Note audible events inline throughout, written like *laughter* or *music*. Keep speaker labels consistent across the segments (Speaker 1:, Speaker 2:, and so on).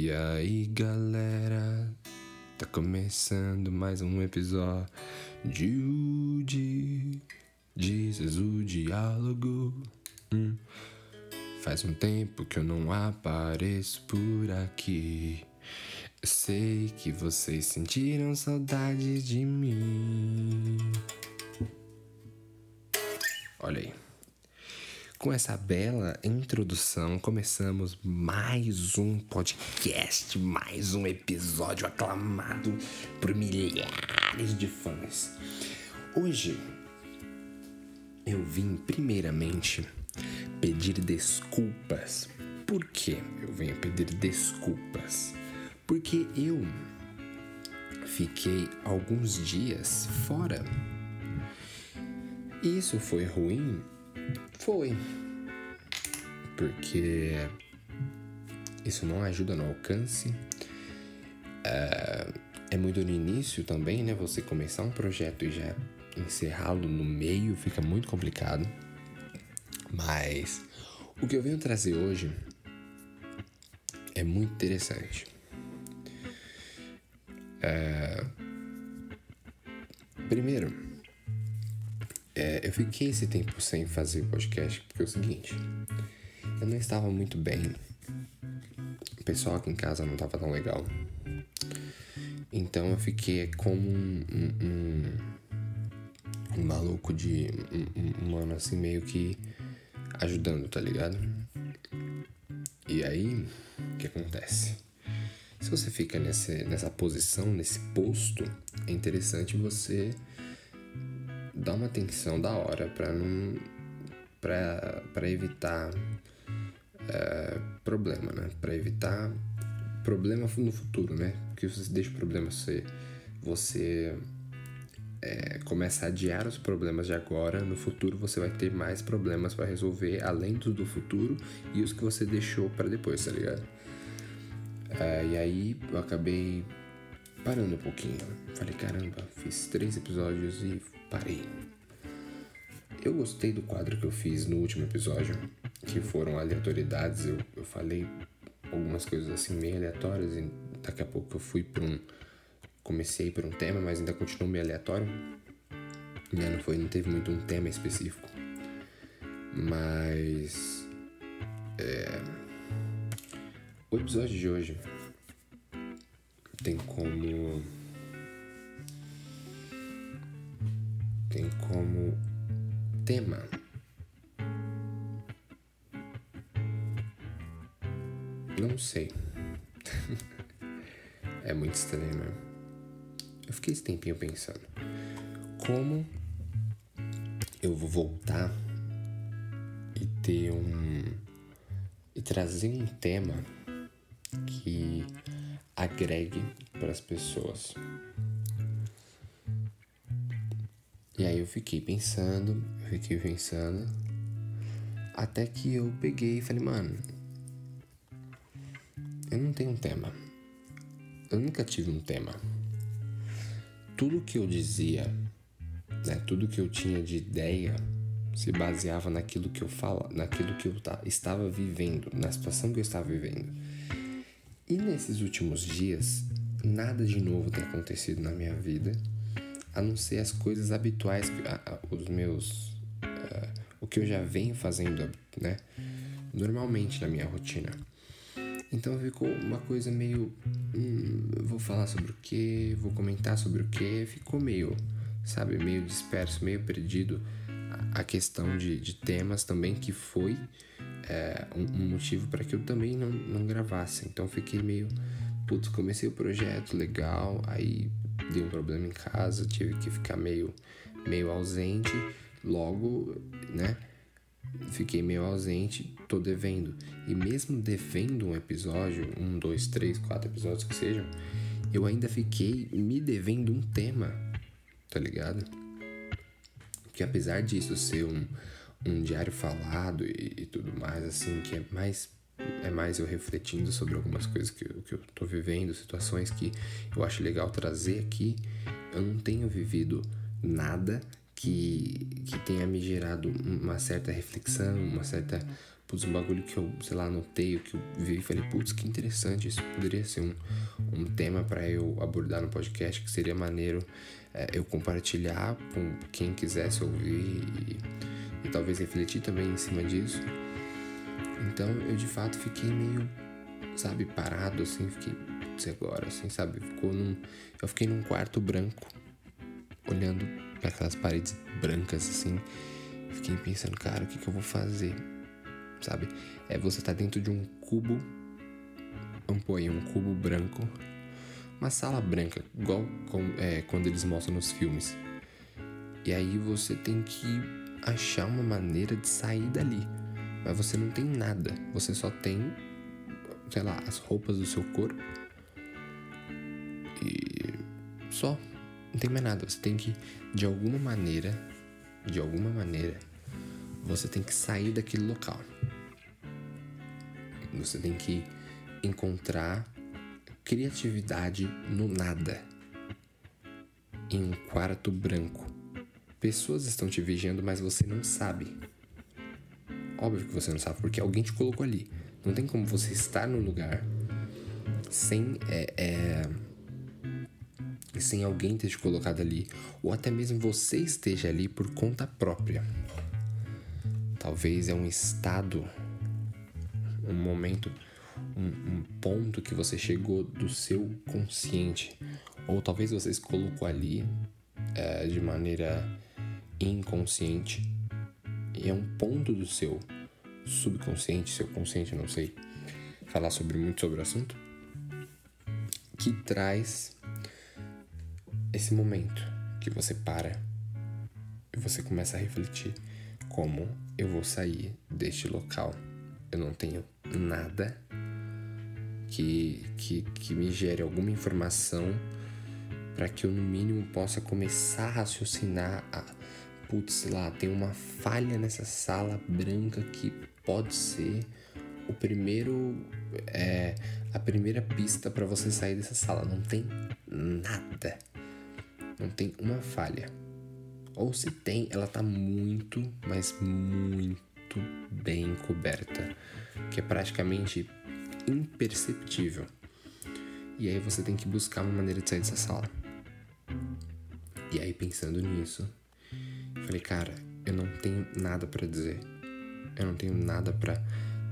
Speaker 1: E aí galera, tá começando mais um episódio de Dizes o Diálogo. Hum. Faz um tempo que eu não apareço por aqui. Eu sei que vocês sentiram saudade de mim. Olha aí. Com essa bela introdução, começamos mais um podcast, mais um episódio aclamado por milhares de fãs. Hoje eu vim primeiramente pedir desculpas. Por que eu venho pedir desculpas? Porque eu fiquei alguns dias fora. Isso foi ruim foi. Porque isso não ajuda no alcance. É, é muito no início também, né? Você começar um projeto e já encerrá-lo no meio fica muito complicado. Mas o que eu venho trazer hoje é muito interessante. É... Primeiro, é, eu fiquei esse tempo sem fazer podcast porque é o seguinte, eu não estava muito bem. O pessoal aqui em casa não estava tão legal. Então eu fiquei como um, um, um, um maluco de um, mano assim meio que ajudando, tá ligado? E aí, o que acontece? Se você fica nesse, nessa posição, nesse posto, é interessante você dá uma atenção da hora para não para evitar é, problema, né? Para evitar problema no futuro, né? Porque você deixa o problema ser você é, começa a adiar os problemas de agora, no futuro você vai ter mais problemas para resolver além dos do futuro e os que você deixou para depois, tá ligado? É, e aí eu acabei parando um pouquinho. Falei, caramba, fiz três episódios e parei. Eu gostei do quadro que eu fiz no último episódio, que foram aleatoriedades. Eu, eu falei algumas coisas assim meio aleatórias e daqui a pouco eu fui para um. Comecei por um tema, mas ainda continuou meio aleatório. Né? Não, foi, não teve muito um tema específico. Mas. É, o episódio de hoje tem como tem como tema não sei *laughs* é muito estranho né? eu fiquei esse tempinho pensando como eu vou voltar e ter um e trazer um tema que agregue para as pessoas. Eu fiquei pensando, fiquei pensando, até que eu peguei e falei, mano, eu não tenho um tema. Eu nunca tive um tema. Tudo que eu dizia, né, tudo que eu tinha de ideia se baseava naquilo que eu falo, naquilo que eu estava vivendo, na situação que eu estava vivendo. E nesses últimos dias, nada de novo tem acontecido na minha vida, a não ser as coisas habituais, os meus. Uh, o que eu já venho fazendo, né? Normalmente na minha rotina. Então ficou uma coisa meio. Hum, vou falar sobre o que, vou comentar sobre o que, ficou meio, sabe, meio disperso, meio perdido a questão de, de temas também, que foi é, um, um, motivo para que eu também não, não gravasse. Então fiquei meio. Putz, comecei o projeto legal, aí deu um problema em casa, tive que ficar meio, meio ausente, logo, né? Fiquei meio ausente, tô devendo. E mesmo devendo um episódio, um, dois, três, quatro episódios que sejam, eu ainda fiquei me devendo um tema, tá ligado? Que apesar disso ser um, um diário falado e, e, tudo mais, assim, que é mais é mais eu refletindo sobre algumas coisas que eu, que eu tô vivendo, situações que eu acho legal trazer aqui. Eu não tenho vivido nada que, que tenha me gerado uma certa reflexão, uma certa putz, um bagulho que eu, sei lá, anotei, o que eu vi e falei, putz, que interessante, isso poderia ser um, um tema para eu abordar no podcast, que seria maneiro é, eu compartilhar com quem quisesse ouvir e, e talvez refletir também em cima disso. Então eu de fato fiquei meio, sabe, parado assim, fiquei, putz, agora, assim, sabe, ficou num, eu fiquei num quarto branco, olhando para aquelas paredes brancas assim, fiquei pensando, cara, o que, que eu vou fazer? sabe? É você tá dentro de um cubo, aí, um cubo branco, uma sala branca, igual com, é, quando eles mostram nos filmes. E aí você tem que achar uma maneira de sair dali. Mas você não tem nada, você só tem, sei lá, as roupas do seu corpo. E só, não tem mais nada. Você tem que, de alguma maneira, de alguma maneira, você tem que sair daquele local. Você tem que encontrar criatividade no nada. Em um quarto branco. Pessoas estão te vigiando, mas você não sabe. Óbvio que você não sabe, porque alguém te colocou ali. Não tem como você estar no lugar sem é, é, sem alguém ter te colocado ali, ou até mesmo você esteja ali por conta própria. Talvez é um estado, um momento, um, um ponto que você chegou do seu consciente. Ou talvez você se colocou ali é, de maneira inconsciente. É um ponto do seu subconsciente, seu consciente, não sei falar sobre muito sobre o assunto, que traz esse momento que você para e você começa a refletir como eu vou sair deste local. Eu não tenho nada que, que, que me gere alguma informação para que eu, no mínimo, possa começar a raciocinar. A, putz, sei lá, tem uma falha nessa sala branca que pode ser o primeiro. É, a primeira pista para você sair dessa sala. Não tem nada. Não tem uma falha. Ou se tem, ela tá muito, mas muito bem coberta, que é praticamente imperceptível. E aí você tem que buscar uma maneira de sair dessa sala. E aí pensando nisso, falei, cara, eu não tenho nada para dizer. Eu não tenho nada para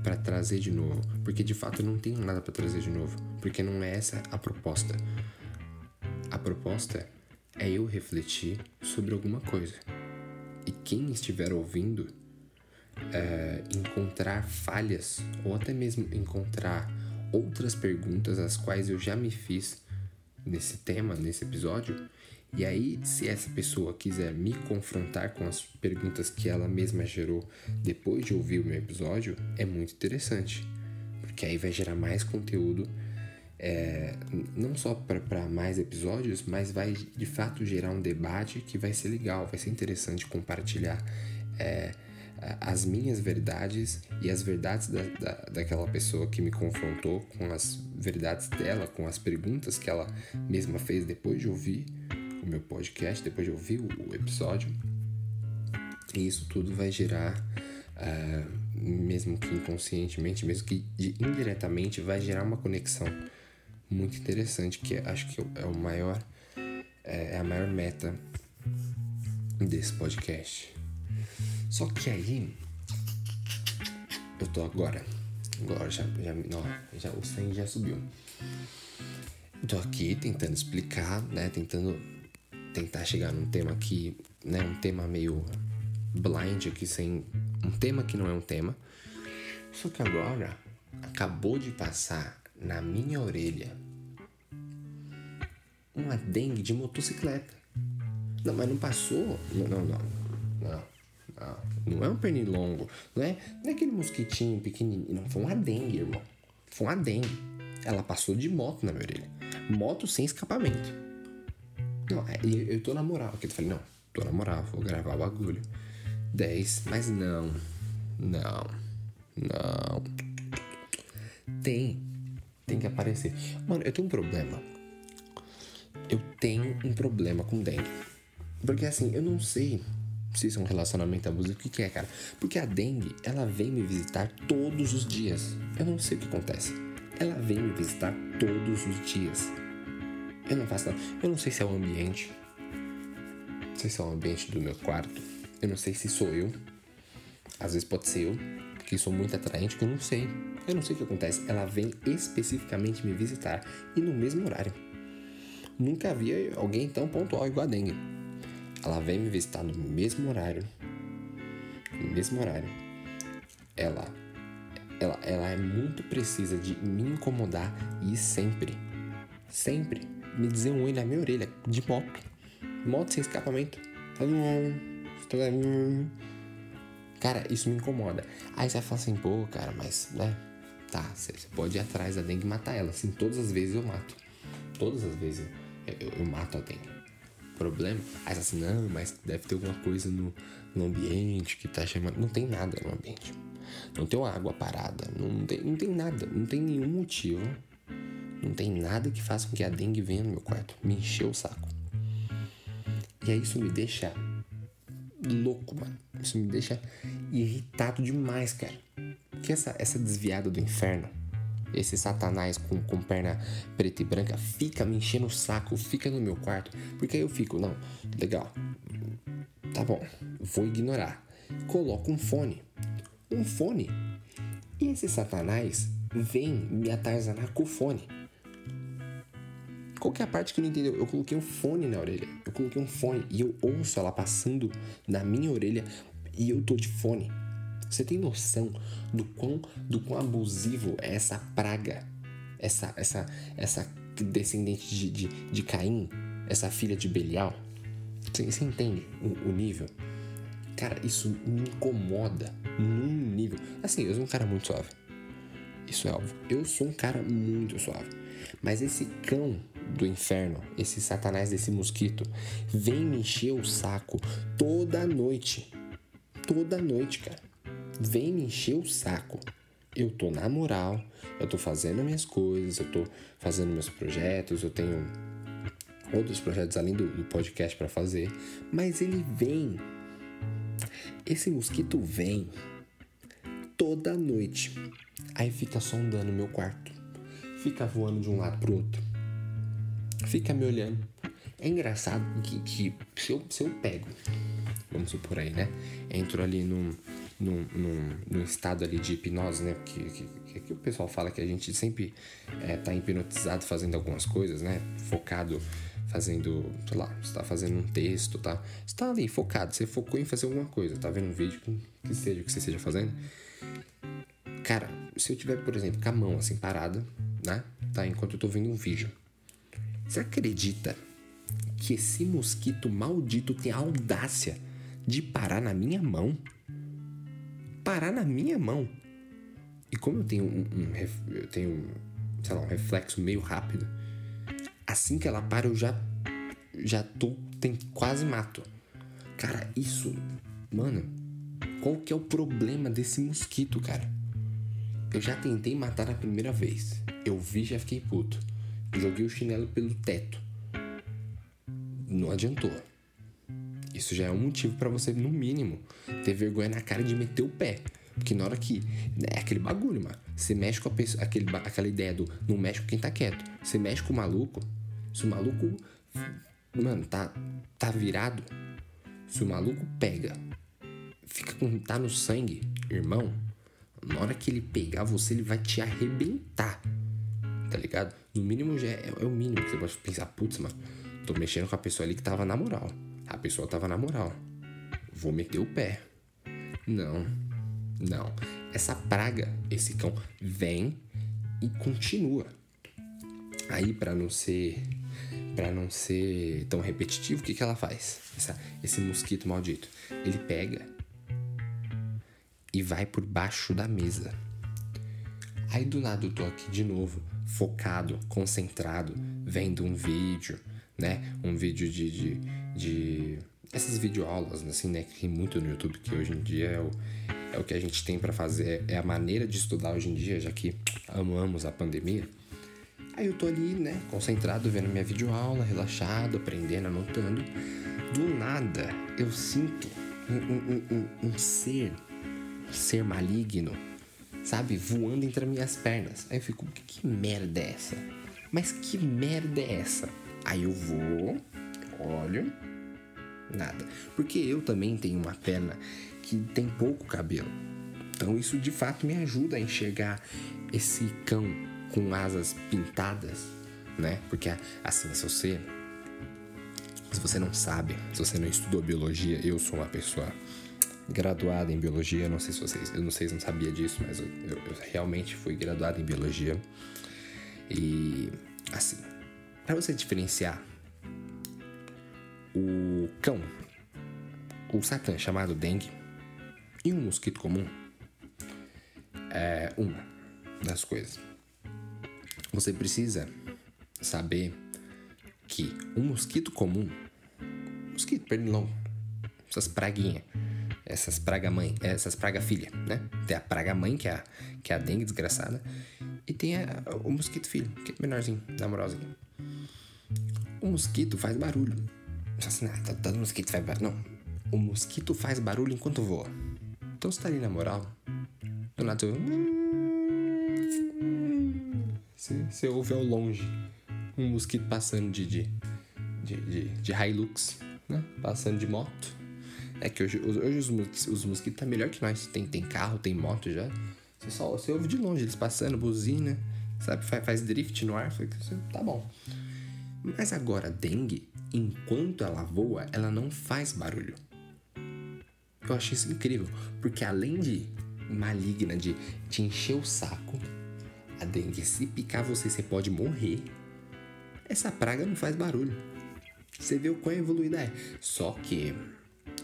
Speaker 1: para trazer de novo, porque de fato eu não tenho nada para trazer de novo, porque não é essa a proposta. A proposta é eu refletir sobre alguma coisa. E quem estiver ouvindo é, encontrar falhas ou até mesmo encontrar outras perguntas as quais eu já me fiz nesse tema, nesse episódio. E aí, se essa pessoa quiser me confrontar com as perguntas que ela mesma gerou depois de ouvir o meu episódio, é muito interessante, porque aí vai gerar mais conteúdo é, não só para mais episódios, mas vai de fato gerar um debate que vai ser legal, vai ser interessante compartilhar é, as minhas verdades e as verdades da, da, daquela pessoa que me confrontou com as verdades dela, com as perguntas que ela mesma fez depois de ouvir meu podcast, depois de ouvir o, episódio. E isso tudo vai gerar. Uh, mesmo que inconscientemente, mesmo que indiretamente, vai gerar uma conexão muito interessante, que acho que é o maior, é, é a maior meta desse podcast. Só que aí, eu tô agora, agora já, já, não, já o sangue já subiu. Tô aqui tentando explicar, né, tentando tentar chegar num tema aqui, né, um tema meio blind aqui, sem um tema que não é um tema. Só que agora acabou de passar na minha orelha uma dengue de motocicleta. Não, mas não passou. Não, não, não. Não, não, não é um pernilongo. Não é, não é aquele mosquitinho pequenininho. Não, foi uma dengue, irmão. Foi uma dengue. Ela passou de moto na minha orelha. Moto sem escapamento. Não, é, eu tô na moral aqui. Eu falei, não, tô na moral, vou gravar o bagulho. 10, mas não. Não. Não. Tem tem que aparecer. Mano, eu tenho um problema. Eu tenho um problema com dengue. Porque assim, eu não sei se isso é um relacionamento abusivo, o que, que é, cara? Porque a dengue, ela vem me visitar todos os dias. Eu não sei o que acontece. Ela vem me visitar todos os dias. Eu não faço nada. Eu não sei se é o ambiente. Não sei se é o ambiente do meu quarto. Eu não sei se sou eu. Às vezes pode ser eu, que sou muito atraente, que eu não sei. Eu não sei o que acontece. Ela vem especificamente me visitar e no mesmo horário. Nunca havia alguém tão pontual igual a dengue. Ela vem me visitar no mesmo horário. No mesmo horário. Ela, ela, ela é muito precisa de me incomodar e sempre, sempre me dizer um oi na minha orelha de moto. Moto sem escapamento. Cara, isso me incomoda. Aí você fala assim, pô, cara, mas, né? Tá, você pode ir atrás da dengue e matar ela. Assim, todas as vezes eu mato. Todas as vezes eu, eu, eu mato a dengue problema. Aí você assim, não, mas deve ter alguma coisa no, no ambiente que tá chamando. Não tem nada no ambiente. Não tem uma água parada. Não tem, não tem nada. Não tem nenhum motivo. Não tem nada que faça com que a dengue venha no meu quarto. Me encheu o saco. E aí isso me deixa louco, mano. Isso me deixa irritado demais, cara. Que essa, essa desviada do inferno esse satanás com, com perna preta e branca fica me enchendo o saco, fica no meu quarto, porque aí eu fico, não, legal, tá bom, vou ignorar. Coloco um fone, um fone, e esse satanás vem me atarzanar com o fone. Qualquer parte que não entendeu, eu coloquei um fone na orelha, eu coloquei um fone e eu ouço ela passando na minha orelha e eu tô de fone. Você tem noção do quão, do quão abusivo é essa praga? Essa, essa, essa descendente de, de, de Caim? Essa filha de Belial? Você, você entende o, o nível? Cara, isso me incomoda num nível. Assim, eu sou um cara muito suave. Isso é óbvio. Eu sou um cara muito suave. Mas esse cão do inferno, esse satanás desse mosquito, vem me encher o saco toda noite. Toda noite, cara vem me encher o saco. Eu tô na moral, eu tô fazendo minhas coisas, eu tô fazendo meus projetos, eu tenho outros projetos além do, do podcast para fazer, mas ele vem. Esse mosquito vem toda noite. Aí fica sondando meu quarto. Fica voando de um lado pro outro. Fica me olhando. É engraçado que, que se, eu, se eu pego, vamos supor aí, né? Entro ali num, num, num, num estado ali de hipnose, né? Que, que, que, o pessoal fala que a gente sempre é, tá hipnotizado fazendo algumas coisas, né? Focado fazendo, sei lá, você tá fazendo um texto, tá? Você tá ali focado, você focou em fazer alguma coisa, tá vendo um vídeo, que seja o que você esteja fazendo. Cara, se eu tiver, por exemplo, com a mão assim parada, né? Tá? Enquanto eu tô vendo um vídeo. Você acredita que esse mosquito maldito tem a audácia de parar na minha mão? parar na minha mão. E como eu tenho um, um eu tenho, sei lá, um reflexo meio rápido, assim que ela para eu já já tô tem quase mato. Cara, isso, mano, qual que é o problema desse mosquito, cara? Eu já tentei matar a primeira vez. Eu vi, já fiquei puto. Joguei o chinelo pelo teto. Não adiantou. Isso já é um motivo para você, no mínimo, ter vergonha na cara de meter o pé. Porque na hora que. É aquele bagulho, mano. Você mexe com a pessoa. Aquele, aquela ideia do não mexe com quem tá quieto. Você mexe com o maluco. Se o maluco. Mano, tá, tá virado. Se o maluco pega. Fica com. tá no sangue, irmão. Na hora que ele pegar você, ele vai te arrebentar. Tá ligado? No mínimo já é, é o mínimo que você pode pensar, putz, mano, tô mexendo com a pessoa ali que tava na moral. A pessoa tava na moral. Vou meter o pé. Não, não. Essa praga, esse cão, vem e continua. Aí, para não ser para não ser tão repetitivo, o que, que ela faz? Essa, esse mosquito maldito. Ele pega e vai por baixo da mesa. Aí do nada eu tô aqui de novo, focado, concentrado, vendo um vídeo, né? Um vídeo de, de, de essas videoaulas, assim, né? Que tem muito no YouTube, que hoje em dia é o, é o que a gente tem para fazer, é a maneira de estudar hoje em dia, já que amamos a pandemia. Aí eu tô ali, né, concentrado, vendo minha videoaula, relaxado, aprendendo, anotando. Do nada, eu sinto um, um, um, um ser, ser maligno, sabe, voando entre as minhas pernas. Aí eu fico, que, merda é essa? Mas que merda é essa? Aí eu vou, olho, nada. Porque eu também tenho uma perna que tem pouco cabelo. Então isso de fato me ajuda a enxergar esse cão com asas pintadas, né? Porque assim, se você se você não sabe, se você não estudou biologia, eu sou uma pessoa graduada em biologia, não sei se vocês, eu não sei se não sabia disso, mas eu, eu, eu realmente fui graduado em biologia. E assim, para você diferenciar o cão, o satã chamado dengue e um mosquito comum, é uma das coisas. Você precisa saber que um mosquito comum, mosquito pernilongo, essas praguinhas, essas praga mãe, essas praga filha, né? Tem a praga mãe, que é a, que é a dengue desgraçada, e tem a, o mosquito filho, que é menorzinho, namorosinho. O mosquito faz barulho. Assim, ah, todo mosquito faz barulho. Não, o mosquito faz barulho enquanto voa. Então você tá ali na moral, do nada você, você ouve ao longe um mosquito passando de, de, de, de, de Hilux, né? Passando de moto. É que hoje, hoje os, mosquitos, os mosquitos tá melhor que nós. Tem, tem carro, tem moto já. Você só você ouve de longe eles passando, buzina, sabe? Faz, faz drift no ar. Tá bom. Mas agora, dengue, enquanto ela voa, ela não faz barulho. Eu achei isso incrível, porque além de maligna, de te encher o saco, a dengue, se picar você, você pode morrer. Essa praga não faz barulho. Você vê o quão evoluída é. Só que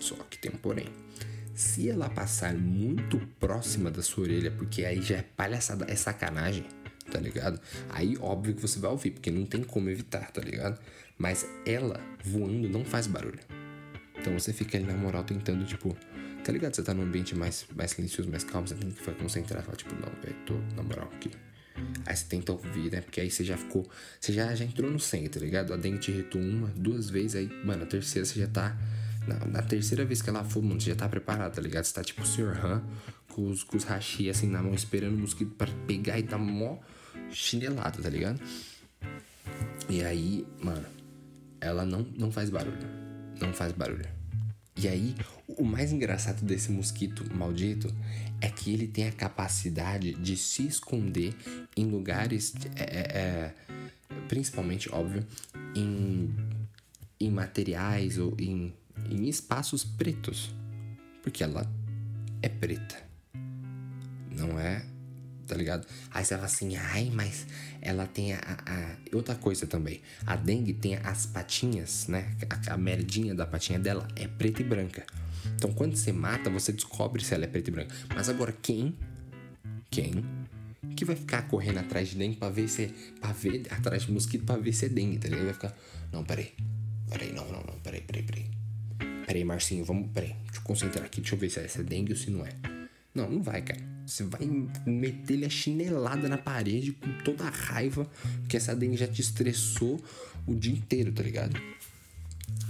Speaker 1: só que tem um porém. Se ela passar muito próxima da sua orelha, porque aí já é palhaçada, é sacanagem, tá ligado? Aí óbvio que você vai ouvir, porque não tem como evitar, tá ligado? Mas ela voando não faz barulho. Então você fica ali na moral tentando, tipo, tá ligado? Você tá num ambiente mais, mais silencioso, mais calmo, você tem que ficar concentrado, falar, tipo, não, velho, tô na moral aqui. Aí você tenta ouvir, né? Porque aí você já ficou. Você já, já entrou no sangue, tá ligado? A dengue te irritou uma, duas vezes, aí, mano, a terceira você já tá na, na, terceira vez que ela for, mano, você já tá preparado, tá ligado? Você tá tipo o Sr. Han com os, com os hashi assim na mão, esperando o mosquito para pegar e tá mó chinelado, tá ligado? E aí, mano, ela não, não faz barulho. Não faz barulho. E aí, o mais engraçado desse mosquito maldito é que ele tem a capacidade de se esconder em lugares, é, é, é principalmente, óbvio, em, em materiais ou em em espaços pretos, porque ela é preta. Não é, tá ligado? Aí você fala assim, ai, mas ela tem a, a, outra coisa também. A dengue tem as patinhas, né? A, a merdinha da patinha dela é preta e branca. Então quando você mata, você descobre se ela é preta e branca. Mas agora quem? Quem? Que vai ficar correndo atrás de dengue pra ver se. pra ver atrás de mosquito pra ver se é dengue, tá ligado? Vai ficar. Não, peraí. Peraí, não, não, não, peraí, peraí, peraí. Peraí, Marcinho, vamos. Peraí, deixa eu concentrar aqui, deixa eu ver se é, dengue ou se não é. Não, não vai, cara. Você vai meter-lhe a chinelada na parede com toda a raiva, porque essa dengue já te estressou o dia inteiro, tá ligado?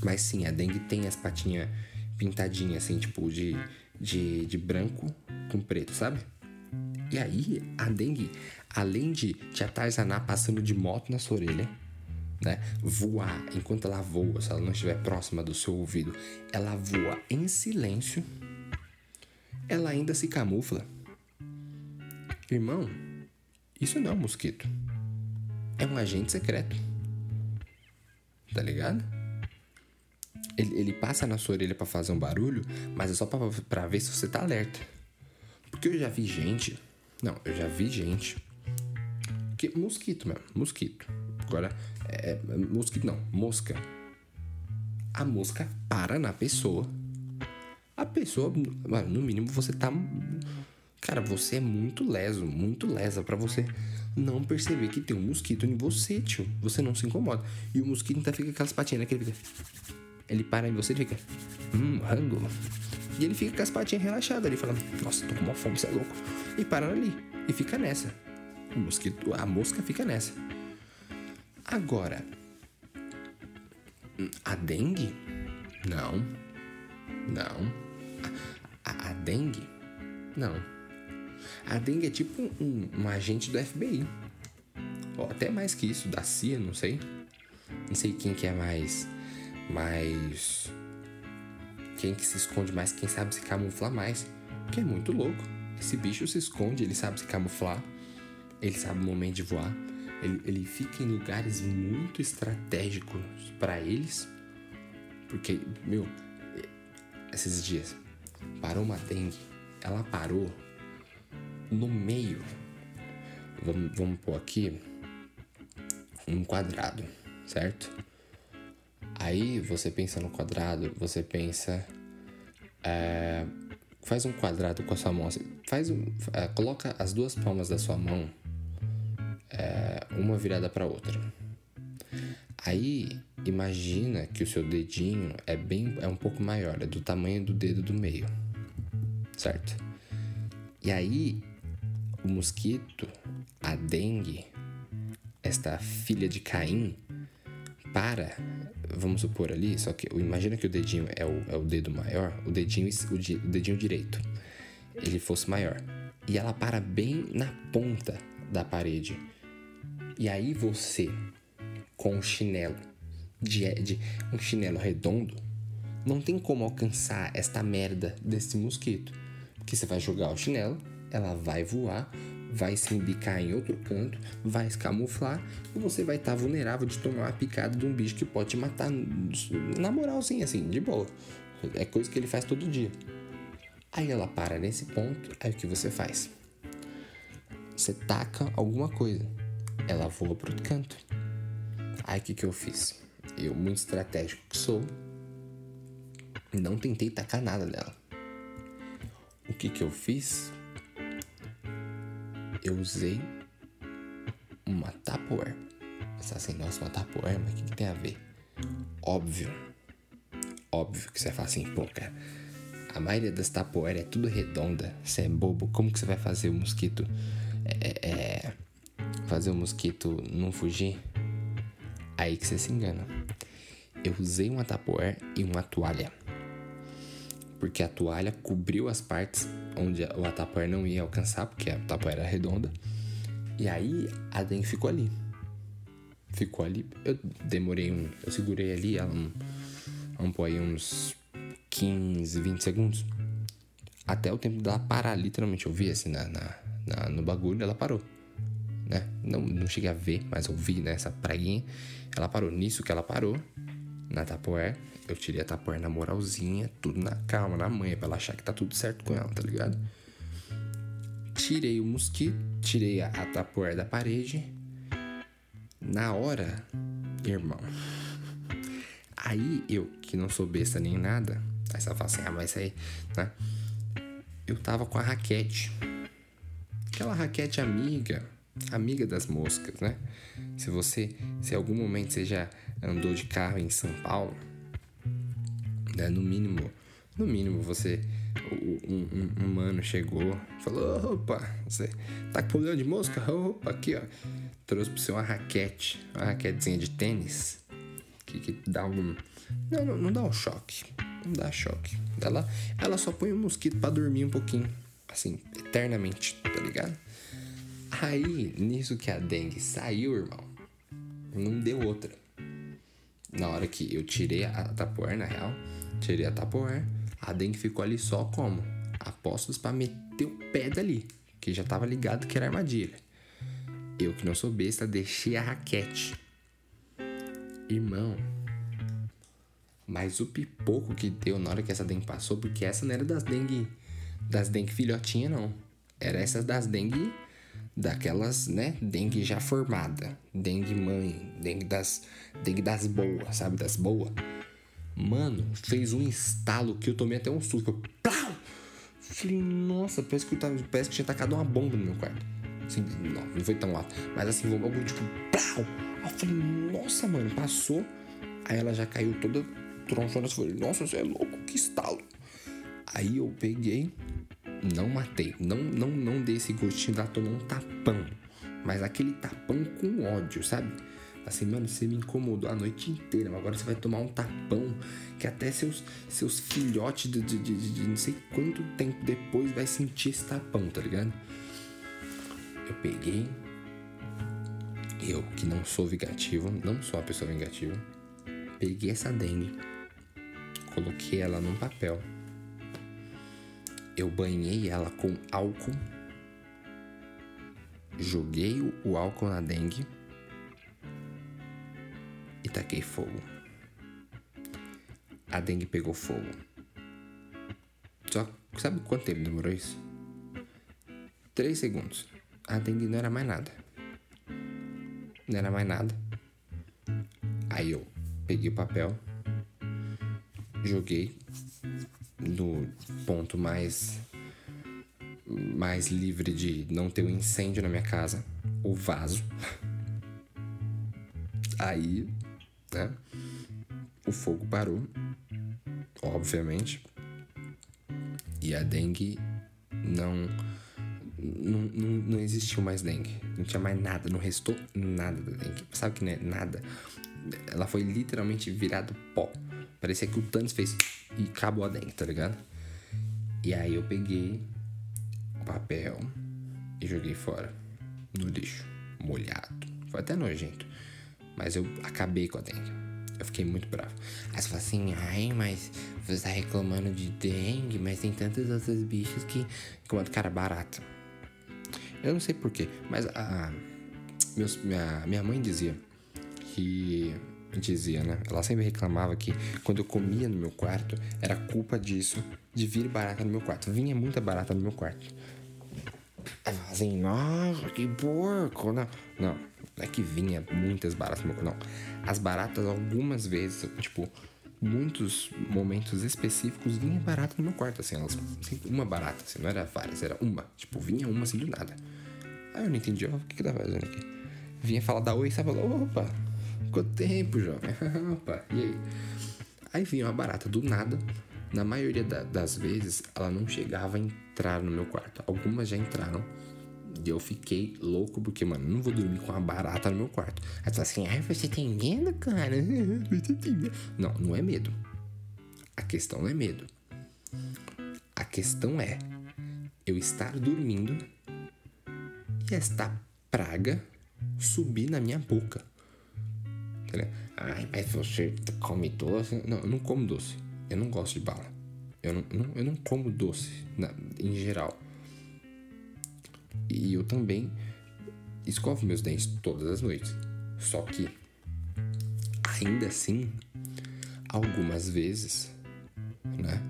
Speaker 1: Mas sim, a dengue tem as patinhas pintadinhas, assim, tipo, de, de, de branco com preto, sabe? E aí, a dengue, além de te atarzanar passando de moto na sua orelha, né? Voar enquanto ela voa, se ela não estiver próxima do seu ouvido, ela voa em silêncio. Ela ainda se camufla. Irmão, isso não é um mosquito. É um agente secreto. Tá ligado? Ele, ele passa na sua orelha para fazer um barulho, mas é só para ver se você tá alerta. Porque eu já vi gente. Não, eu já vi gente. Que, mosquito mesmo, mosquito. Agora, é, é, mosquito não, mosca. A mosca para na pessoa. A pessoa, no mínimo, você tá. Cara, você é muito leso, muito lesa para você não perceber que tem um mosquito em você, tio. Você não se incomoda. E o mosquito então fica aquelas patinhas, né? Que ele fica. Ele para em você e fica. Hum, rango. E ele fica com as patinhas relaxadas ali, falando: Nossa, tô com uma fome, você é louco. E para ali. E fica nessa. O mosquito, a mosca fica nessa. Agora, a dengue? Não. Não. A, a, a dengue? Não. A dengue é tipo um, um, agente do FBI. Ou até mais que isso, da CIA, não sei. Não sei quem que é mais. Mais. Quem que se esconde mais, quem sabe se camuflar mais. Que é muito louco. Esse bicho se esconde, ele sabe se camuflar. Ele sabe o momento de voar. Ele, ele fica em lugares muito estratégicos para eles. Porque, meu, esses dias parou uma dengue. Ela parou no meio. Vamos, vamos pôr aqui um quadrado, certo? Aí você pensa no quadrado, você pensa. É, faz um quadrado com a sua mão. Faz um, é, coloca as duas palmas da sua mão é, uma virada para outra. Aí imagina que o seu dedinho é bem é um pouco maior, é do tamanho do dedo do meio, certo? E aí o mosquito, a dengue, esta filha de Caim, para, vamos supor ali, só que imagina que o dedinho é o, é o dedo maior, o dedinho, o, o dedinho direito, ele fosse maior. E ela para bem na ponta da parede. E aí você, com um chinelo, de, de um chinelo redondo, não tem como alcançar esta merda desse mosquito. Porque você vai jogar o chinelo, ela vai voar, vai se embicar em outro canto, vai se camuflar e você vai estar tá vulnerável de tomar uma picada de um bicho que pode te matar na moralzinha, assim, de boa. É coisa que ele faz todo dia. Aí ela para nesse ponto, aí o que você faz? Você taca alguma coisa. Ela voa pro outro canto. Aí o que, que eu fiz? Eu, muito estratégico que sou, não tentei tacar nada dela. O que, que eu fiz? eu usei uma Tupperware. Você assim, nossa, uma Tupperware, mas o que, que, tem a ver? Óbvio. Óbvio que você falar assim, pô, cara, a maioria das Tupperware é tudo redonda. Você é bobo. Como que você vai fazer o mosquito é, é, é, fazer o mosquito não fugir? Aí que você se engana. Eu usei uma Tupperware e uma toalha porque a toalha cobriu as partes onde o Tupperware não ia alcançar, porque a Tupperware era redonda. E aí a dengue ficou ali. Ficou ali. Eu demorei um. Eu segurei ali ela um. Pôr aí uns 15, 20 segundos. Até o tempo dela parar, literalmente. Eu vi assim na, na, na no bagulho, ela parou. Não, não cheguei a ver, mas eu vi nessa né, praguinha. Ela parou. Nisso que ela parou, na Tupperware, eu tirei a Tupperware na moralzinha, tudo na calma, na manha, pra ela achar que tá tudo certo com ela, tá ligado? Tirei o mosquito, tirei a, a da parede. Na hora, irmão. *laughs* Aí eu, que não sou besta nem nada, aí você fala assim, ah, mas aí, né? Eu tava com a raquete. Aquela raquete amiga, amiga das moscas, né? Se você, se algum momento você já andou de carro em São Paulo, né? No mínimo, no mínimo você, um, um, um mano chegou, falou, opa, você tá com problema de mosca? Opa, aqui ó, trouxe pra você uma raquete, uma raquetezinha de tênis, que, que dá um, não, não, não dá um choque, não dá choque. Ela, ela só põe um mosquito para dormir um pouquinho, assim, eternamente, tá ligado? Aí, nisso que a dengue saiu, irmão, não deu outra. Na hora que eu tirei a tapoer, na real, tirei a tapoer, a dengue ficou ali só como? Apostos para meter o pé dali, que já tava ligado que era armadilha. Eu que não sou besta, deixei a raquete. Irmão, mas o pipoco que deu na hora que essa dengue passou, porque essa não era das dengue, das dengue filhotinha não. Era essas das dengue daquelas, né, dengue já formada, dengue mãe, dengue das, dengue das boas, sabe, das boas. Mano, fez um estalo que eu tomei até um susto. Eu, plau! Falei, nossa, parece que, eu tava, parece que tinha tacado uma bomba no meu quarto. Assim, não, não foi tão alto. Mas assim, um bagulho tipo, plau! Aí eu falei, nossa, mano, passou. Aí ela já caiu toda tronchona. Eu falei, nossa, você é louco, que estalo. Aí eu peguei, não matei. Não, não, não dei esse gostinho da tomar um tapão. Mas aquele tapão com ódio, sabe? Assim, mano, você me incomodou a noite inteira, mas agora você vai tomar um tapão que até seus, seus filhotes de, de, de, de não sei quanto tempo depois vai sentir esse tapão, tá ligado? Eu peguei, eu que não sou vingativo, não sou uma pessoa vingativa, peguei essa dengue, coloquei ela num papel, eu banhei ela com álcool, joguei o álcool na dengue e taquei fogo. A dengue pegou fogo. Só sabe quanto tempo demorou isso? Três segundos. A dengue não era mais nada. Não era mais nada. Aí eu peguei o papel, joguei no ponto mais mais livre de não ter um incêndio na minha casa, o vaso. *laughs* Aí né? O fogo parou, obviamente, e a dengue não, não, não, não existiu mais dengue. Não tinha mais nada, não restou nada da dengue. Sabe que não é nada? Ela foi literalmente virada pó. Parecia que o Thanos fez e acabou a dengue, tá ligado? E aí eu peguei o papel e joguei fora, no lixo, molhado. Foi até nojento. Mas eu acabei com a dengue. Eu fiquei muito bravo. Aí você fala assim, ai, mas você tá reclamando de dengue, mas tem tantos outros bichos que quanto cara barato. Eu não sei porquê, mas a, minha, minha mãe dizia que. Dizia, né? Ela sempre reclamava que quando eu comia no meu quarto, era culpa disso, de vir barata no meu quarto. Vinha muita barata no meu quarto. Aí assim, nossa, que porco. Não, não, não é que vinha muitas baratas no meu Não. As baratas, algumas vezes, tipo, muitos momentos específicos, vinha barata no meu quarto, assim, elas, assim, uma barata, assim, não era várias, era uma. Tipo, vinha uma assim do nada. Aí eu não entendi, o que que tá fazendo aqui? Vinha falar da oi sabe, opa, quanto tempo, jovem? *laughs* opa, e aí? Aí vinha uma barata do nada. Na maioria da, das vezes, ela não chegava a entrar no meu quarto. Algumas já entraram e eu fiquei louco, porque, mano, não vou dormir com uma barata no meu quarto. Aí fala assim, ai, você tem medo, cara? *laughs* Você tem medo. Não, não é medo. A questão não é medo. A questão é eu estar dormindo e esta praga subir na minha boca. Ai, mas você come doce? Não, eu não como doce. Eu não gosto de bala. Eu não, não eu não como doce na, em geral. E eu também escovo meus dentes todas as noites. Só que, ainda assim, algumas vezes, né?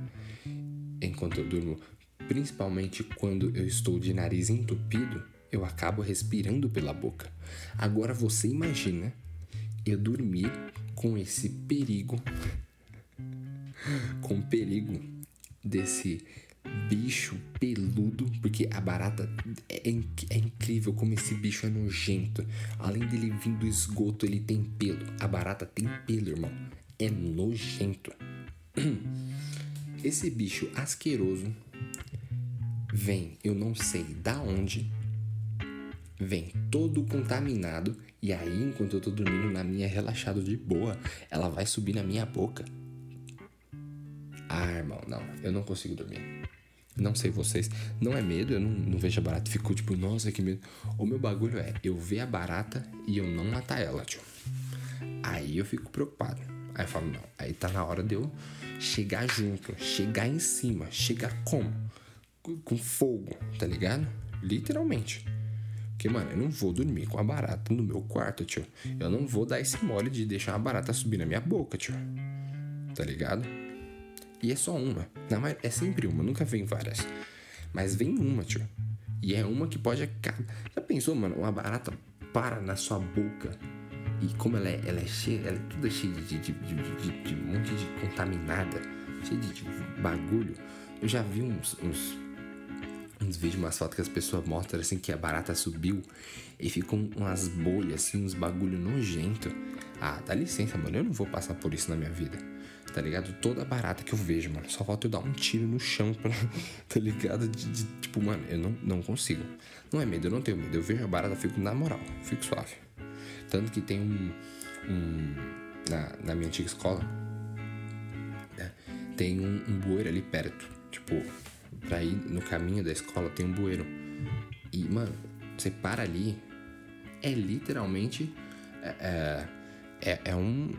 Speaker 1: Enquanto eu durmo, principalmente quando eu estou de nariz entupido, eu acabo respirando pela boca. Agora você imagina eu dormir com esse perigo, com o perigo desse bicho peludo, porque a barata é, é, incrível como esse bicho é nojento. Além dele vir do esgoto, ele tem pelo. A barata tem pelo, irmão. É nojento. *clears throat* Esse bicho asqueroso vem, eu não sei da onde, vem todo contaminado e aí enquanto eu tô dormindo na minha relaxado de boa, ela vai subir na minha boca. Ah, irmão, não, eu não consigo dormir. Não sei vocês. Não é medo, eu não, não vejo a barata fico tipo, nossa, que medo. O meu bagulho é eu ver a barata e eu não matar ela, tio. Aí eu fico preocupado. Aí eu falo, não, aí tá na hora de eu chegar junto, chegar em cima. Chegar como? Com, com fogo, tá ligado? Literalmente. Porque, mano, eu não vou dormir com a barata no meu quarto, tio. Eu não vou dar esse mole de deixar a barata subir na minha boca, tio. Tá ligado? E é só uma. Não, é sempre uma, nunca vem várias. Mas vem uma, tio. E é uma que pode acabar. Já pensou, mano? Uma barata para na sua boca. E como ela é, ela é cheia, ela é toda cheia de, de, de, de, de um monte de contaminada, cheia de, de, bagulho. Eu já vi uns, uns, uns vídeos, umas fotos que as pessoas mostram assim que a barata subiu e ficam umas bolhas, assim, uns bagulho nojento. Ah, dá licença, mano. Eu não vou passar por isso na minha vida tá ligado? Toda barata que eu vejo, mano. Só falta eu dar um tiro no chão pra, *laughs* tá ligado? De, de, tipo, mano, eu não, não consigo. Não é medo, eu não tenho medo. Eu vejo a barata, fico na moral, fico suave. Tanto que tem um. um na, na minha antiga escola, né, tem um, um bueiro ali perto. Tipo, pra ir no caminho da escola tem um bueiro. E, mano, você para ali, é literalmente. É, é, é um,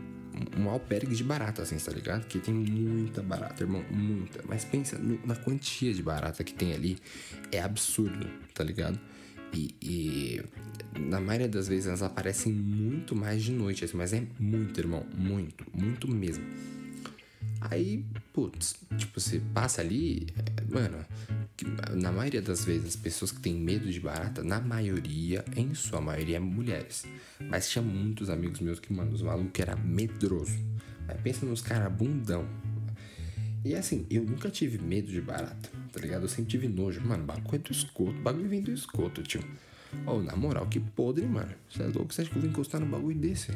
Speaker 1: um albergue de barata, assim, tá ligado? Que tem muita barata, irmão, muita. Mas pensa no, na quantia de barata que tem ali, é absurdo, tá ligado? E, e, na maioria das vezes elas aparecem muito mais de noite, assim, mas é muito, irmão, muito, muito mesmo. Aí, putz, tipo, você passa ali, mano, na maioria das vezes as pessoas que têm medo de barata, na maioria, em sua maioria, é mulheres. Mas tinha muitos amigos meus que, mano, os malucos era medroso. Mas pensa nos caras bundão. E assim, eu nunca tive medo de barata, tá ligado? Eu sempre tive nojo. Mano, bagulho é do esgoto, bagulho vem do esgoto, tio. Oh, na moral, que podre, mano. Você é louco? Você acha que eu vou encostar no bagulho desse?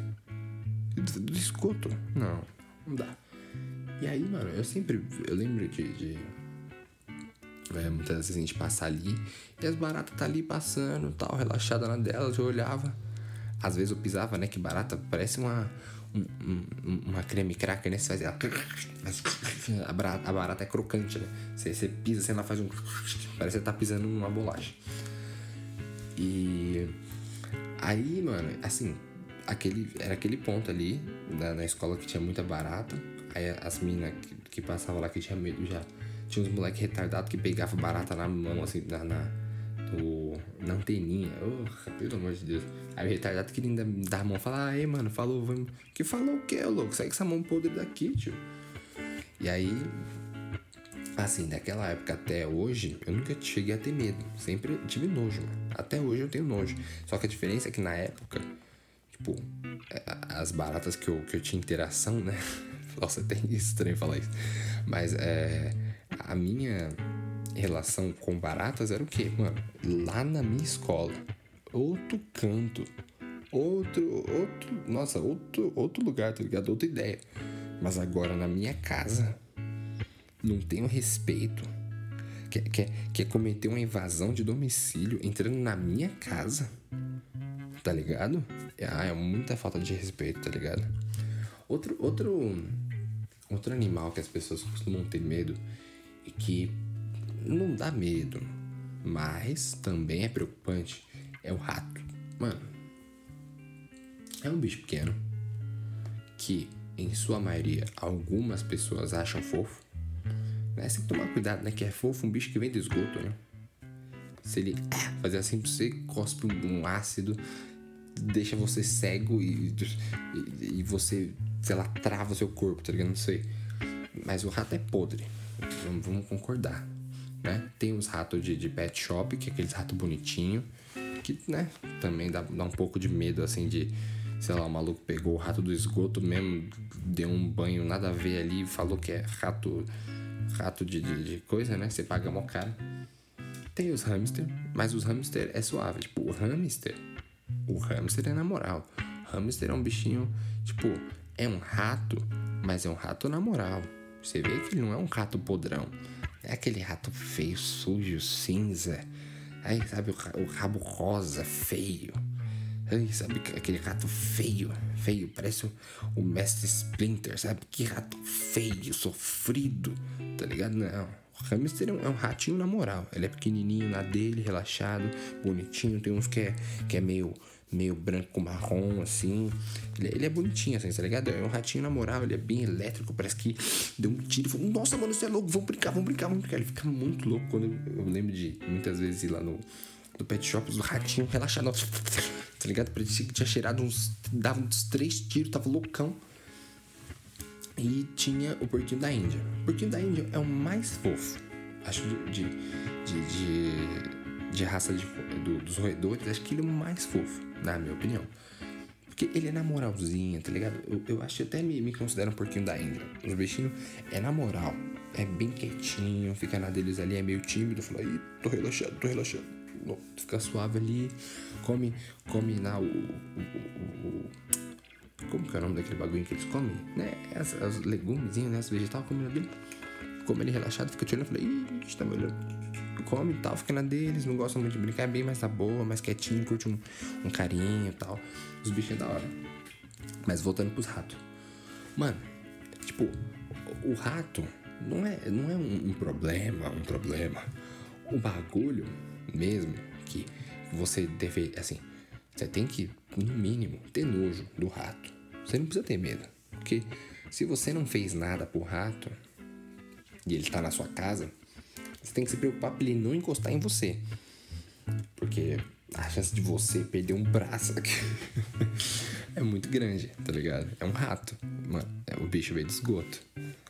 Speaker 1: Do, do esgoto? Não, não dá. E aí, mano, eu sempre. Eu lembro de. de é, muitas vezes a gente passa ali e as baratas tá ali passando tal, relaxada na delas, eu olhava. Às vezes eu pisava, né? Que barata parece uma. Um, um, uma creme cracker, né? Você faz ela. A barata, a barata é crocante, né? Você, você pisa, você ela faz um. Parece que tá pisando numa bolacha. E. Aí, mano, assim, aquele, era aquele ponto ali na, na escola que tinha muita barata. Aí as minas que, que passavam lá que tinha medo já. Tinha uns moleques retardados que pegavam barata na mão, assim, na, na, no, na anteninha. Oh, pelo amor de Deus. Aí o retardado queria dar a mão e falar, aí, mano, falou, vamos. Que falou o quê, louco? Sai com essa mão podre daqui, tio. E aí, assim, daquela época até hoje, eu nunca cheguei a ter medo. Sempre tive nojo, mano. Até hoje eu tenho nojo. Só que a diferença é que na época, tipo, as baratas que eu, que eu tinha interação, né? *laughs* Nossa, *laughs* até estranho falar isso. Mas é, a minha relação com baratas era o quê? Mano, lá na minha escola, outro canto, outro, outro, nossa, outro, outro lugar, tá ligado? Outra ideia. Mas agora na minha casa, não tenho respeito. Quer, quer, quer cometer uma invasão de domicílio entrando na minha casa? Tá ligado? Ah, é muita falta de respeito, tá ligado? Outro, outro, outro animal que as pessoas costumam ter medo e que não dá medo, mas também é preocupante é o rato. Mano, é um bicho pequeno que, em sua maioria, algumas pessoas acham fofo. Né? Você tem que tomar cuidado, né? Que é fofo um bicho que vem do esgoto, né? Se ele fazer assim você, cospe um ácido, deixa você cego e, e, e você sei lá, trava o seu corpo, tá ligado? Não sei. Mas o rato é podre. Vamos, vamos concordar. Né? Tem os ratos de, de pet shop, que é aqueles ratos bonitinhos, que, né, também dá, dá um pouco de medo, assim, de, sei lá, o maluco pegou o rato do esgoto mesmo, deu um banho nada a ver ali, falou que é rato, rato de, de, de coisa, né? Você paga mó caro. Tem os hamster, mas os hamster é suave. Tipo, o hamster, o hamster é na moral. Hamster é um bichinho, tipo, é um rato, mas é um rato na moral. Você vê que ele não é um rato podrão. É aquele rato feio, sujo, cinza. Aí, sabe, o, rabo rosa, feio. Aí, sabe, aquele rato feio, feio, parece o, o mestre Splinter, sabe? Que rato feio, sofrido, tá ligado? Não. O hamster é um, é um, ratinho na moral. Ele é pequenininho na dele, relaxado, bonitinho. Tem uns que é, que é meio meio branco marrom, assim. Ele, ele, é bonitinho, assim, tá ligado? É um ratinho na moral, ele é bem elétrico, parece que deu um tiro e falou, nossa, mano, você é louco, vamos brincar, vamos brincar, vamos brincar. Ele fica muito louco quando eu, eu lembro de muitas vezes ir lá no, no pet shop, os ratinhos relaxados, tá ligado? Parecia que tinha cheirado uns. dava uns três tiros, tava loucão. E tinha o porquinho da Índia. O porquinho da Índia é o mais fofo, acho, de, de, de, de, de raça de, do, dos roedores, acho que ele é o mais fofo na minha opinião. Porque ele é na moralzinha, tá ligado? Eu, eu acho que até me, me considero um pouquinho da Índia. Os bichinhos é na moral. É bem quietinho, fica na deles ali, é meio tímido. Fala, ih, tô relaxado, tô relaxado. Fica suave ali, come, come na o, o, o, o como que é o nome daquele bagulho que eles comem? Né? As legumes, né? As vegetais comem ali. Come ele relaxado, fica te olhando. Falei, ih, tá me olhando. Come e tal, fica na deles, não gosta muito de brincar, é bem mais da boa, mais quietinho, curte um, um carinho e tal. Os bichos é da hora. Mas voltando pros ratos. Mano, tipo, o rato não é, não é um, um problema, um problema. O bagulho mesmo que você deve, assim, você tem que, no mínimo, ter nojo do rato. Você não precisa ter medo. Porque se você não fez nada pro rato e ele tá na sua casa, você tem que se preocupar pra ele não encostar em você. Porque a chance de você perder um braço aqui *laughs* é muito grande, tá ligado? É um rato. Mano, é, o bicho veio de esgoto.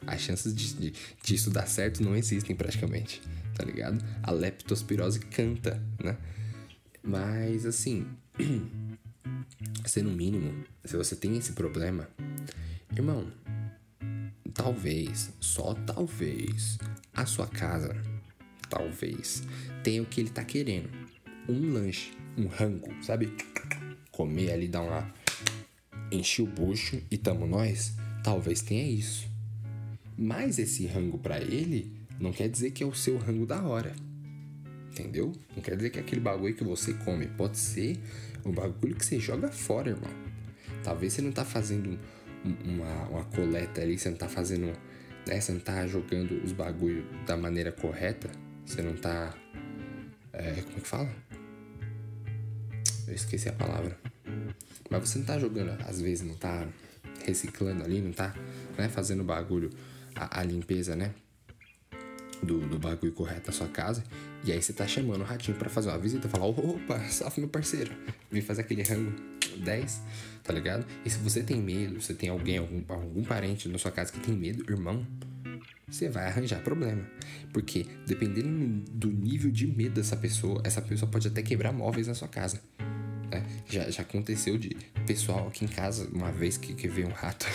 Speaker 1: As chances de, de, dar certo não existem praticamente, tá ligado? A leptospirose canta, né? Mas assim, *clears throat* se no mínimo, se você tem esse problema, irmão, talvez, só talvez, a sua casa, talvez, tenha o que ele tá querendo. Um lanche, um rango, sabe? Comer ali, dar uma. encher o bucho e tamo nós. Talvez tenha isso. Mas esse rango para ele não quer dizer que é o seu rango da hora. Entendeu? Não quer dizer que é aquele bagulho que você come. Pode ser o bagulho que você joga fora, irmão. Talvez você não tá fazendo uma, uma coleta ali, você não tá fazendo. Né? Você não tá jogando os bagulhos da maneira correta. Você não tá. É, como é que fala? Eu esqueci a palavra. Mas você não tá jogando, às vezes não tá reciclando ali, não tá né, fazendo bagulho, a, a limpeza, né? Do, do bagulho correto da sua casa. E aí você tá chamando o ratinho para fazer uma visita, falar, opa, salve meu parceiro, vim fazer aquele rango 10, tá ligado? E se você tem medo, você tem alguém, algum, algum parente na sua casa que tem medo, irmão, você vai arranjar problema. Porque dependendo do nível de medo dessa pessoa, essa pessoa pode até quebrar móveis na sua casa. Né? Já, já aconteceu de pessoal aqui em casa, uma vez que, que veio um rato,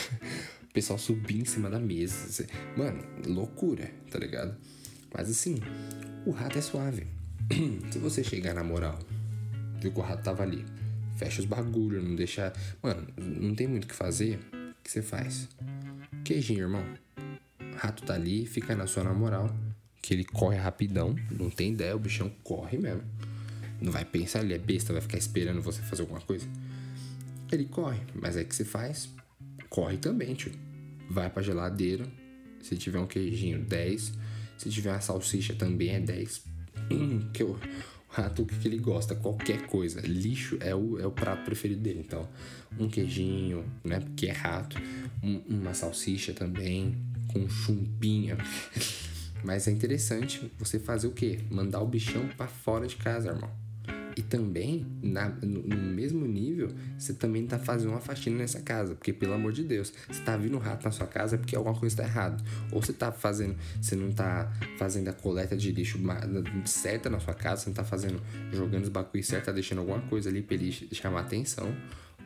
Speaker 1: o *laughs* pessoal subir em cima da mesa. Mano, loucura, tá ligado? Mas assim, o rato é suave. *clears throat* Se você chegar na moral, viu que o rato tava ali, fecha os bagulhos, não deixa. Mano, não tem muito o que fazer. O que você faz? Queijinho, irmão. Rato tá ali, fica na sua na moral. Que ele corre rapidão, não tem ideia, o bichão corre mesmo. Não vai pensar, ele é besta, vai ficar esperando você fazer alguma coisa. Ele corre, mas aí que você faz? Corre também, tio. Vai pra geladeira. Se tiver um queijinho, 10 se tiver uma salsicha também é 10. Hum, que o rato que ele gosta, qualquer coisa. Lixo é o, é o prato preferido dele. Então, um queijinho, né? Porque é rato. Um, uma salsicha também, com chumbinha. *laughs* Mas é interessante você fazer o quê? Mandar o bichão para fora de casa, irmão. E também, na, no, no, mesmo nível, você também tá fazendo uma faxina nessa casa. Porque, pelo amor de Deus, você tá vindo rato na sua casa porque alguma coisa tá errada. Ou você tá fazendo, você não tá fazendo a coleta de lixo certa na sua casa, você não tá fazendo, jogando os bagulhos certo, tá deixando alguma coisa ali pra ele chamar atenção.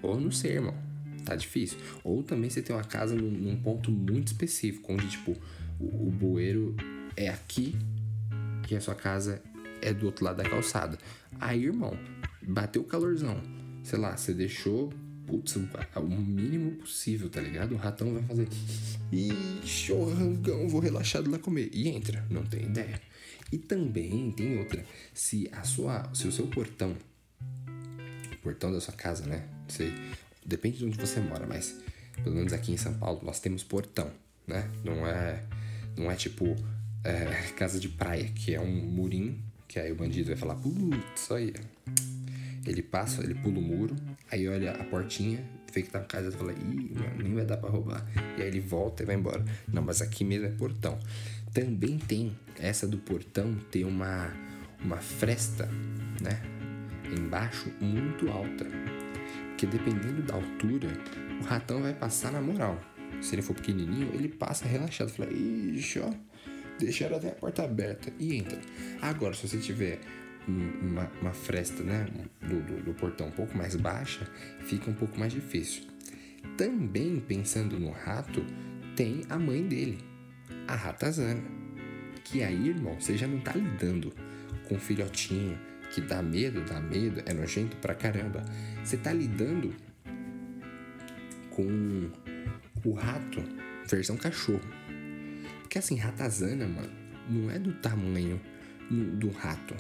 Speaker 1: Ou não sei, irmão. Tá difícil. Ou também você tem uma casa num, num ponto muito específico, onde, tipo, o, o bueiro é aqui e a sua casa é do outro lado da calçada. Aí, irmão, bateu o calorzão. Sei lá, você deixou putz, o mínimo possível, tá ligado? O ratão vai fazer. Ixi, rangão, vou relaxado lá comer. E entra, não tem ideia. E também tem outra. Se a sua. Se o seu portão. O portão da sua casa, né? Não sei. Depende de onde você mora, mas pelo menos aqui em São Paulo nós temos portão, né? Não é. Não é tipo. É, *laughs* casa de praia, que é um murinho que aí o bandido vai falar, putz, aí. Ele passa, ele pula o muro, aí olha a portinha, vê que tá na casa e fala, ih, mano, nem vai dar pra roubar. E aí ele volta e vai embora. Não, mas aqui mesmo é portão. Também tem essa do portão ter uma, uma fresta, né? Embaixo muito alta. Porque dependendo da altura, o ratão vai passar na moral. Se ele for pequenininho, ele passa relaxado. Fala, ixi, ó deixar até a porta aberta e entra. Agora, se você tiver uma, uma fresta né, do, do, do portão um pouco mais baixa, fica um pouco mais difícil. Também pensando no rato, tem a mãe dele, a ratazana. Que aí, irmão, você já não tá lidando com um filhotinho que dá medo, dá medo, é nojento pra caramba. Você tá lidando com o rato, versão cachorro. Porque assim, ratazana, mano, não é do tamanho do rato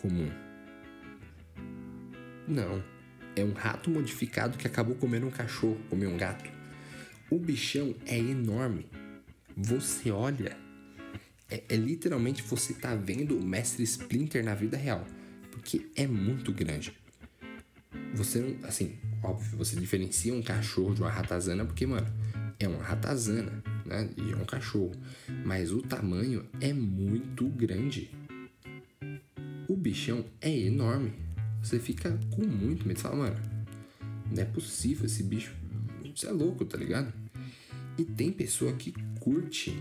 Speaker 1: comum. Não. É um rato modificado que acabou comendo um cachorro, comeu um gato. O bichão é enorme. Você olha, é, é, literalmente você tá vendo o mestre Splinter na vida real, porque é muito grande. Você assim, óbvio, você diferencia um cachorro de uma ratazana porque, mano, é uma ratazana, né? E é um cachorro, mas o tamanho é muito grande. O bichão é enorme. Você fica com muito medo. Você fala, mano, não é possível esse bicho. Você é louco, tá ligado? E tem pessoa que curte,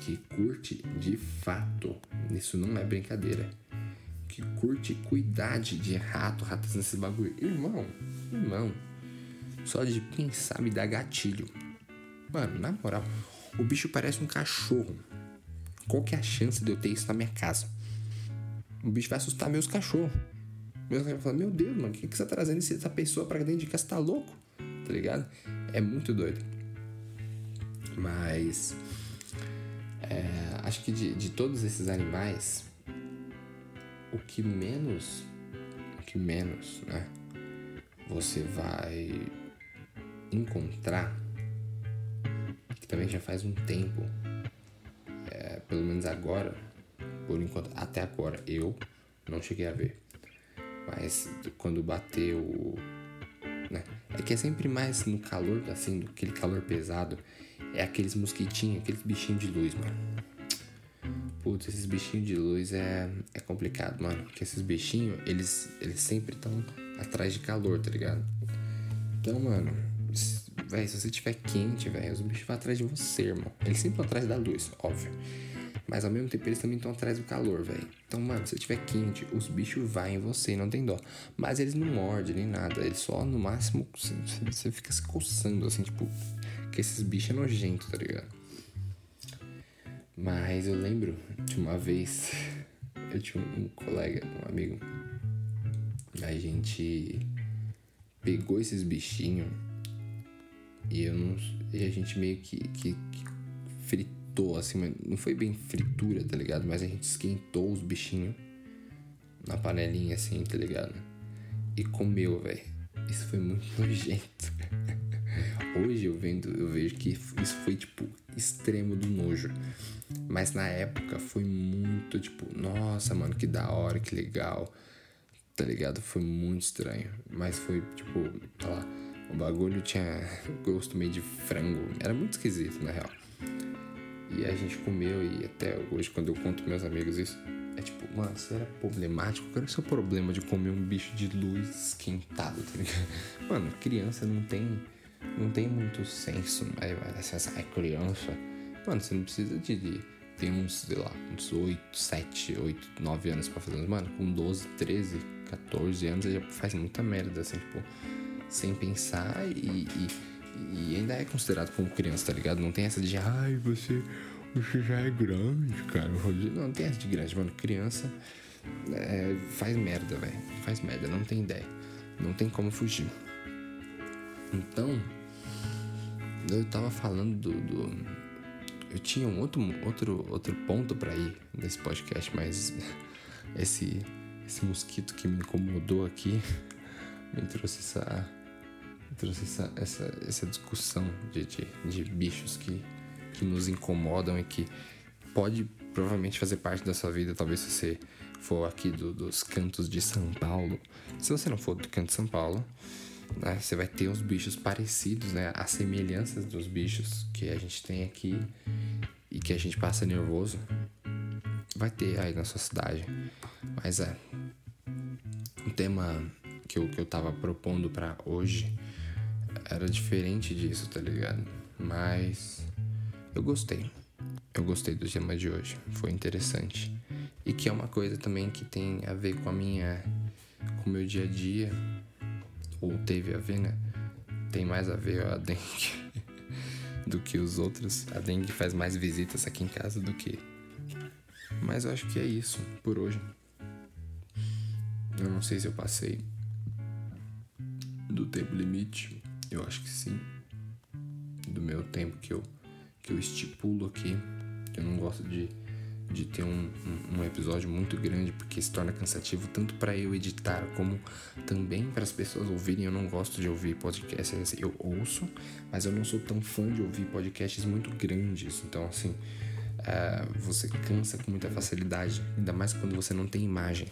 Speaker 1: que curte de fato. Isso não é brincadeira. Que curte cuidar de rato, ratos nesse bagulho. Irmão, irmão. Só de pensar me dá gatilho. Mano, na moral, o bicho parece um cachorro. Qual que é a chance de eu ter isso na minha casa? O bicho vai assustar meus cachorros. Meus cachorros falam, meu Deus, mano, o que, que você tá trazendo essa pessoa pra dentro de casa? Você tá louco? Tá ligado? É muito doido. Mas é, acho que de, de todos esses animais, o que menos, o que menos, né, você vai encontrar, que também já faz um tempo, é, pelo menos agora, por enquanto, até agora, eu não cheguei a ver. Mas quando bateu. Né, é que é sempre mais no calor, assim, do aquele calor pesado é aqueles mosquitinhos, aqueles bichinhos de luz, mano. Putz, esses bichinhos de luz é, é complicado, mano. Porque esses bichinhos, eles, eles sempre estão atrás de calor, tá ligado? Então, mano, velho, se você tiver quente, velho, os bichos vão atrás de você, irmão. Eles sempre vão atrás da luz, óbvio. Mas ao mesmo tempo eles também estão atrás do calor, velho. Então, mano, se tiver quente, os bichos vão em você, não tem dó. Mas eles não mordem nem nada. Eles só, no máximo, você, você fica se coçando, assim, tipo, porque esses bichos é nojento, tá ligado? Mas eu lembro de uma vez, eu tinha um colega, um amigo, a gente pegou esses bichinhos e eu não. E a gente meio que, que, que fritou, assim, não foi bem fritura, tá ligado? Mas a gente esquentou os bichinhos na panelinha assim, tá ligado? E comeu, velho. Isso foi muito *laughs* nojento. Hoje eu vendo, eu vejo que isso foi tipo extremo do nojo. Mas na época foi muito tipo, nossa, mano, que da hora, que legal. Tá ligado? Foi muito estranho. Mas foi tipo, tá lá, o bagulho tinha *laughs* gosto meio de frango. Era muito esquisito, na real. E a gente comeu e até hoje, quando eu conto meus amigos isso, é tipo, mano, isso era problemático. Qual era o seu problema de comer um bicho de luz esquentado, tá ligado? *laughs* Mano, criança não tem não tem muito senso, vai essa é criança. Mano, você não precisa de, de ter uns, sei lá, uns 8, 7, 8, 9 anos pra fazer. Mano, com 12, 13, 14 anos você já faz muita merda, assim, tipo, sem pensar e, e, e ainda é considerado como criança, tá ligado? Não tem essa de, ai, você, você já é grande, cara. Não, não tem essa de grande, mano. Criança é, faz merda, velho. Faz merda, não tem ideia. Não tem como fugir. Então, eu tava falando do, do, eu tinha um outro outro outro ponto para ir nesse podcast, mas *laughs* esse esse mosquito que me incomodou aqui *laughs* me trouxe essa me trouxe essa, essa, essa discussão de, de, de bichos que, que nos incomodam e que pode provavelmente fazer parte da sua vida, talvez se você for aqui do, dos cantos de São Paulo. Se você não for do canto de São Paulo, né? Você vai ter uns bichos parecidos, né? As semelhanças dos bichos que a gente tem aqui e que a gente passa nervoso. Vai ter aí na sua cidade. Mas é. O tema que eu, que eu tava propondo para hoje era diferente disso, tá ligado? Mas eu gostei. Eu gostei do tema de hoje. Foi interessante. E que é uma coisa também que tem a ver com a minha. com o meu dia a dia ou teve a ver, né? Tem mais a ver a dengue *laughs* do que os outros. A dengue faz mais visitas aqui em casa do que. Mas eu acho que é isso por hoje. Eu não sei se eu passei do tempo limite. Eu acho que sim. Do meu tempo que eu, que eu estipulo aqui. Eu não gosto de, de ter um, um, episódio muito grande, porque se torna cansativo tanto para eu editar como também para as pessoas ouvirem. Eu não gosto de ouvir podcasts, eu ouço, mas eu não sou tão fã de ouvir podcasts muito grandes. Então, assim, uh, você cansa com muita facilidade, ainda mais quando você não tem imagem.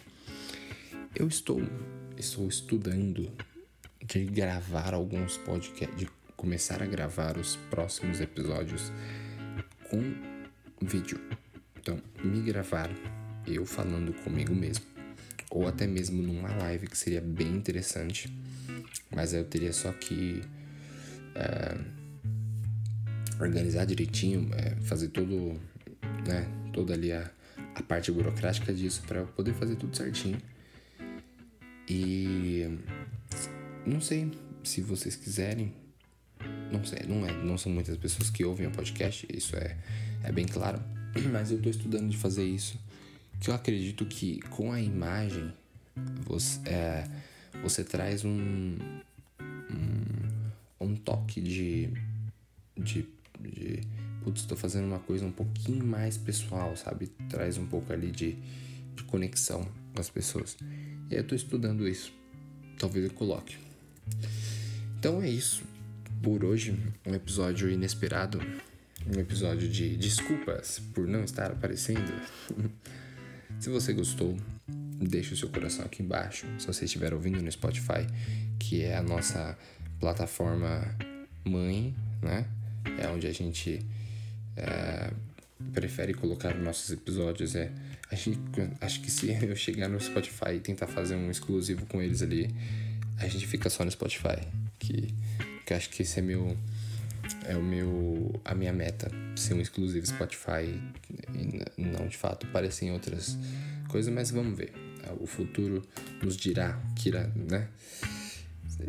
Speaker 1: Eu estou, estou estudando de gravar alguns podcasts, de começar a gravar os próximos episódios com vídeo. Então, me gravar eu falando comigo mesmo, ou até mesmo numa live que seria bem interessante, mas eu teria só que é, organizar direitinho, é, fazer todo, né, toda ali a, a parte burocrática disso para poder fazer tudo certinho. E não sei se vocês quiserem, não sei, não é, não são muitas pessoas que ouvem o podcast, isso é, é bem claro, *clears throat* mas eu estou estudando de fazer isso, que eu acredito que com a imagem você, é, você traz um, um, um toque de, de, de putz, estou fazendo uma coisa um pouquinho mais pessoal, sabe? Traz um pouco ali de, de conexão com as pessoas. E aí eu estou estudando isso. Talvez eu coloque. Então é isso por hoje. Um episódio inesperado. Um episódio de desculpas por não estar aparecendo. *laughs* Se você gostou, deixe o seu coração aqui embaixo. Se você estiver ouvindo no Spotify, que é a nossa plataforma mãe, né? É onde a gente é, prefere colocar nossos episódios. É, acho, acho que se eu chegar no Spotify e tentar fazer um exclusivo com eles ali, a gente fica só no Spotify. Que, que acho que esse é meu é o meu a minha meta ser um exclusivo Spotify e não de fato aparecer em outras coisas mas vamos ver. O futuro nos dirá que irá, né?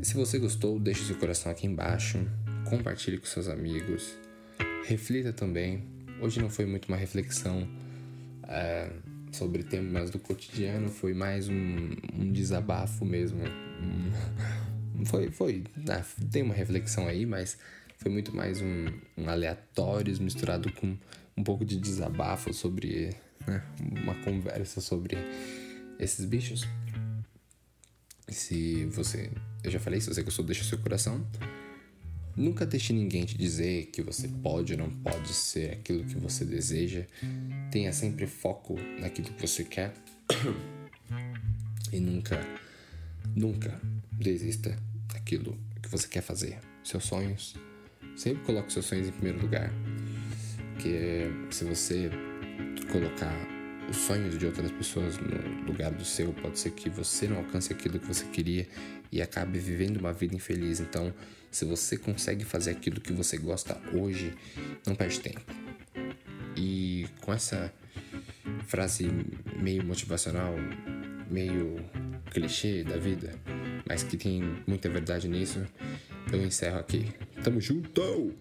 Speaker 1: Se você gostou deixe seu coração aqui embaixo compartilhe com seus amigos reflita também. Hoje não foi muito uma reflexão é, sobre temas do cotidiano foi mais um, um desabafo mesmo. *laughs* Foi foi ah, tem uma reflexão aí mas foi muito mais um, um misturado com um pouco de desabafo sobre né, uma conversa sobre esses bichos. Se você, eu já falei, se você gostou, deixa seu coração. Nunca deixe ninguém te dizer que você pode ou não pode ser aquilo que você deseja. Tenha sempre foco naquilo que você quer. E nunca, nunca desista daquilo que você quer fazer. Seus sonhos, Sempre coloque seus sonhos em primeiro lugar. Porque se você colocar os sonhos de outras pessoas no lugar do seu, pode ser que você não alcance aquilo que você queria e acabe vivendo uma vida infeliz. Então, se você consegue fazer aquilo que você gosta hoje, não perde tempo. E com essa frase meio motivacional, meio clichê da vida, mas que tem muita verdade nisso, eu encerro aqui. Tamo junto!